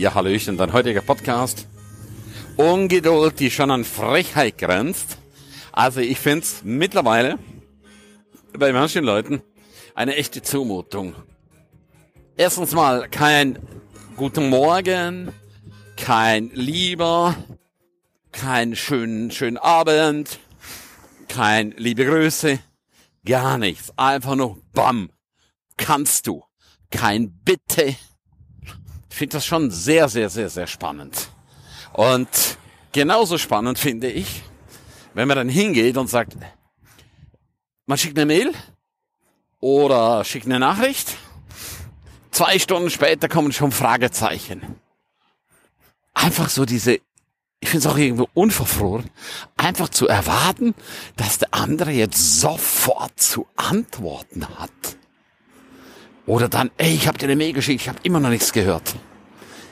hier, Hallöchen, dein heutiger Podcast. Ungeduld, die schon an Frechheit grenzt. Also ich find's mittlerweile bei manchen Leuten eine echte Zumutung. Erstens mal kein Guten Morgen, kein Lieber, kein schönen, schönen Abend, kein liebe Grüße, gar nichts. Einfach nur Bam. Kannst du. Kein Bitte. Ich finde das schon sehr, sehr, sehr, sehr spannend. Und genauso spannend finde ich, wenn man dann hingeht und sagt, man schickt eine Mail oder schickt eine Nachricht. Zwei Stunden später kommen schon Fragezeichen. Einfach so diese, ich finde es auch irgendwo unverfroren, einfach zu erwarten, dass der andere jetzt sofort zu antworten hat. Oder dann, ey, ich habe dir eine Mail geschickt, ich habe immer noch nichts gehört.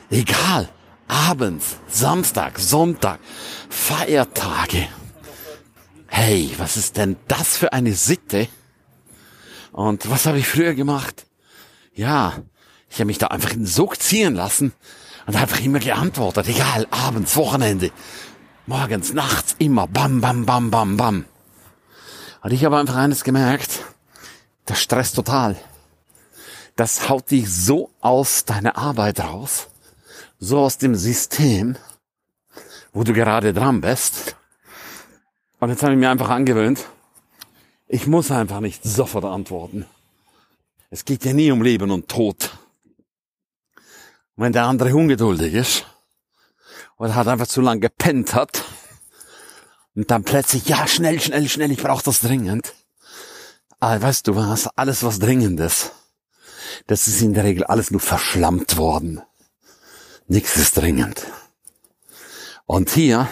Egal, abends, Samstag, Sonntag, Feiertage. Hey, was ist denn das für eine Sitte? Und was habe ich früher gemacht? Ja, ich habe mich da einfach in den Sog ziehen lassen und einfach immer geantwortet. Egal, abends, Wochenende, morgens, nachts, immer bam, bam, bam, bam, bam. Und ich habe einfach eines gemerkt, das stresst total. Das haut dich so aus deiner Arbeit raus, so aus dem System, wo du gerade dran bist. Und jetzt habe ich mir einfach angewöhnt, ich muss einfach nicht sofort antworten. Es geht ja nie um Leben und Tod. Und wenn der andere ungeduldig ist oder hat einfach zu lange gepennt hat und dann plötzlich, ja, schnell, schnell, schnell, ich brauche das dringend. Aber weißt du was, alles was dringend ist, das ist in der Regel alles nur verschlammt worden. Nichts ist dringend. Und hier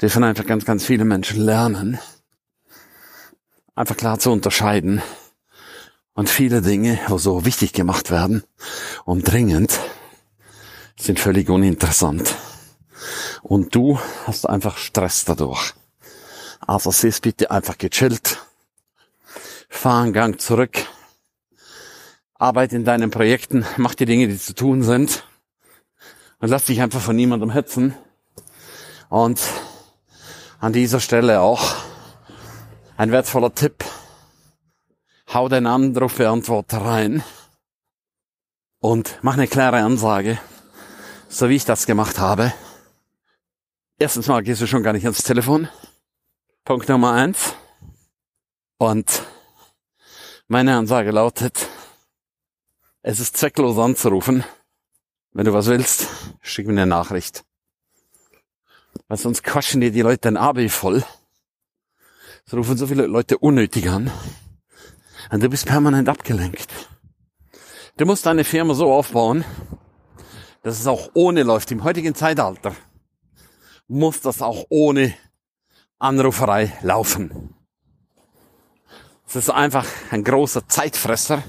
dürfen einfach ganz, ganz viele Menschen lernen, einfach klar zu unterscheiden. Und viele Dinge, wo so wichtig gemacht werden und dringend, sind völlig uninteressant. Und du hast einfach Stress dadurch. Also siehst bitte einfach gechillt. Fahr einen Gang zurück. Arbeite in deinen Projekten. Mach die Dinge, die zu tun sind. Und lass dich einfach von niemandem hetzen. Und an dieser Stelle auch ein wertvoller Tipp. Hau deinen Anrufbeantworter rein und mach eine klare Ansage, so wie ich das gemacht habe. Erstens mal gehst du schon gar nicht ans Telefon. Punkt Nummer eins. Und meine Ansage lautet, es ist zwecklos anzurufen. Wenn du was willst, schick mir eine Nachricht. Weil sonst quatschen dir die Leute dein AB voll. Es rufen so viele Leute unnötig an. Und du bist permanent abgelenkt. Du musst deine Firma so aufbauen, dass es auch ohne läuft. Im heutigen Zeitalter muss das auch ohne Anruferei laufen. Es ist einfach ein großer Zeitfresser.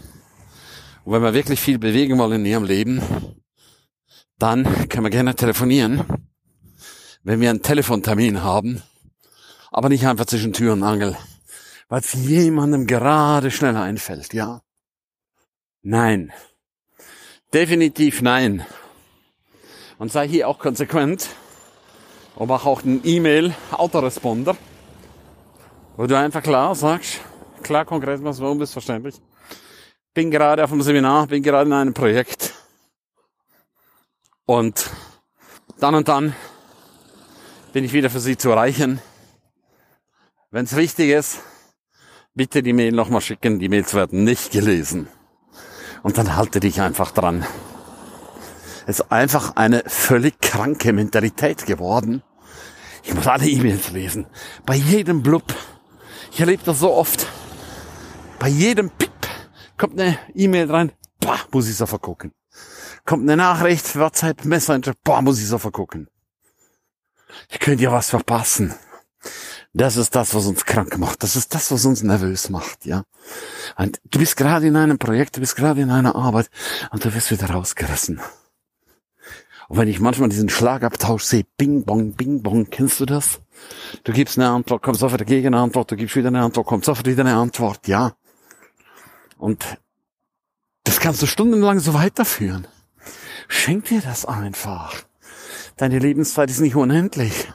Und wenn wir wirklich viel bewegen wollen in ihrem Leben, dann können wir gerne telefonieren, wenn wir einen Telefontermin haben, aber nicht einfach zwischen Tür und Angel weil es jemandem gerade schneller einfällt, ja? Nein. Definitiv nein. Und sei hier auch konsequent und mach auch einen E-Mail-Autoresponder, wo du einfach klar sagst, klar konkret was warum bist verständlich. Bin gerade auf einem Seminar, bin gerade in einem Projekt und dann und dann bin ich wieder für Sie zu erreichen. Wenn es richtig ist, bitte die Mail nochmal schicken, die Mails werden nicht gelesen. Und dann halte dich einfach dran. Es ist einfach eine völlig kranke Mentalität geworden. Ich muss alle E-Mails lesen. Bei jedem Blub. Ich erlebe das so oft. Bei jedem Pip kommt eine E-Mail rein. Boah, muss ich sofort gucken. Kommt eine Nachricht, WhatsApp, Messenger. Boah, muss ich sofort gucken. Ich könnte ja was verpassen. Das ist das, was uns krank macht. Das ist das, was uns nervös macht, ja. Und du bist gerade in einem Projekt, du bist gerade in einer Arbeit und du wirst wieder rausgerissen. Und wenn ich manchmal diesen Schlagabtausch sehe, Bing Bong, Bing Bong, kennst du das? Du gibst eine Antwort, kommt sofort eine Gegenantwort, du gibst wieder eine Antwort, kommt sofort wieder eine Antwort, ja. Und das kannst du stundenlang so weiterführen. Schenk dir das einfach. Deine Lebenszeit ist nicht unendlich.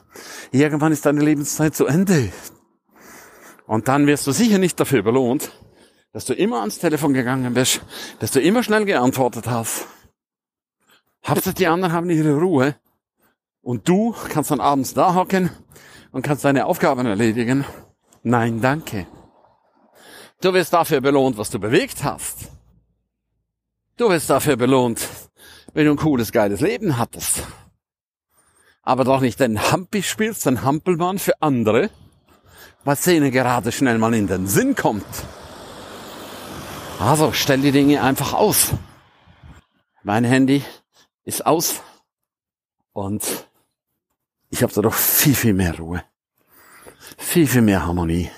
Irgendwann ist deine Lebenszeit zu Ende. Und dann wirst du sicher nicht dafür belohnt, dass du immer ans Telefon gegangen bist, dass du immer schnell geantwortet hast. Hauptsache die anderen haben ihre Ruhe. Und du kannst dann abends da hocken und kannst deine Aufgaben erledigen. Nein, danke. Du wirst dafür belohnt, was du bewegt hast. Du wirst dafür belohnt, wenn du ein cooles, geiles Leben hattest. Aber doch nicht den Hampi spielst, den Hampelmann für andere, weil es ihnen gerade schnell mal in den Sinn kommt. Also stell die Dinge einfach aus. Mein Handy ist aus und ich habe da doch viel, viel mehr Ruhe. Viel, viel mehr Harmonie.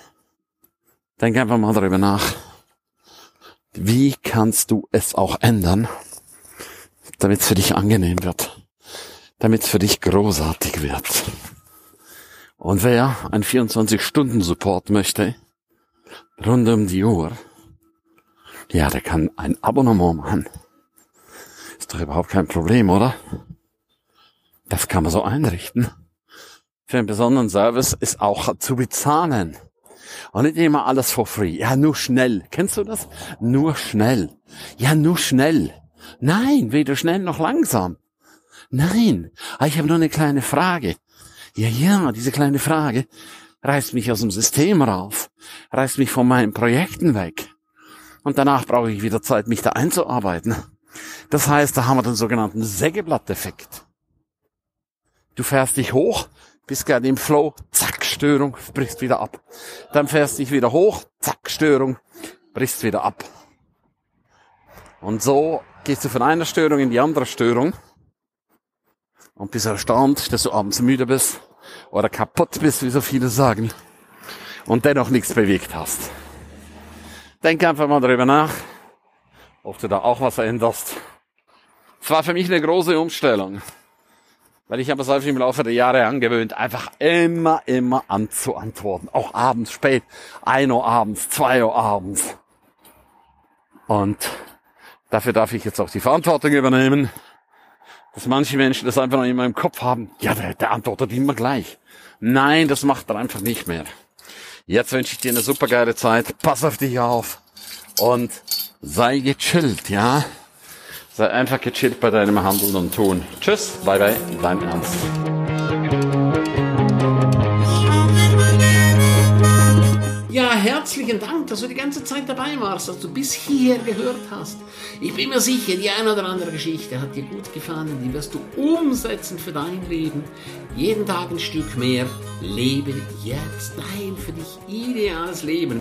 Denk einfach mal darüber nach. Wie kannst du es auch ändern, damit es für dich angenehm wird? Damit es für dich großartig wird? Und wer ein 24-Stunden-Support möchte, rund um die Uhr, ja, der kann ein Abonnement machen. Ist doch überhaupt kein Problem, oder? Das kann man so einrichten. Für einen besonderen Service ist auch zu bezahlen. Und nicht immer alles for free. Ja, nur schnell. Kennst du das? Nur schnell. Ja, nur schnell. Nein, weder schnell noch langsam. Nein. Ah, ich habe nur eine kleine Frage. Ja, ja, diese kleine Frage reißt mich aus dem System raus, reißt mich von meinen Projekten weg. Und danach brauche ich wieder Zeit, mich da einzuarbeiten. Das heißt, da haben wir den sogenannten Sägeblatteffekt. Du fährst dich hoch, bist gerade im Flow, zack, Störung, brichst wieder ab. Dann fährst dich wieder hoch, zack, Störung, brichst wieder ab. Und so gehst du von einer Störung in die andere Störung und bist erstaunt, dass du abends müde bist oder kaputt bist, wie so viele sagen, und dennoch nichts bewegt hast. Denk einfach mal darüber nach, ob du da auch was veränderst. Es war für mich eine große Umstellung. Weil ich habe es einfach im Laufe der Jahre angewöhnt, einfach immer, immer anzuantworten. Auch abends spät. ein Uhr abends, zwei Uhr abends. Und dafür darf ich jetzt auch die Verantwortung übernehmen, dass manche Menschen das einfach noch immer im Kopf haben. Ja, der, der antwortet immer gleich. Nein, das macht er einfach nicht mehr. Jetzt wünsche ich dir eine super geile Zeit. Pass auf dich auf. Und sei gechillt, ja? Sei einfach gechillt bei deinem Handeln und Tun. Tschüss, bye bye, dein Ernst. Ja, herzlichen Dank, dass du die ganze Zeit dabei warst, dass du bis hier gehört hast. Ich bin mir sicher, die eine oder andere Geschichte hat dir gut gefallen, die wirst du umsetzen für dein Leben. Jeden Tag ein Stück mehr. Lebe jetzt dein für dich ideales Leben.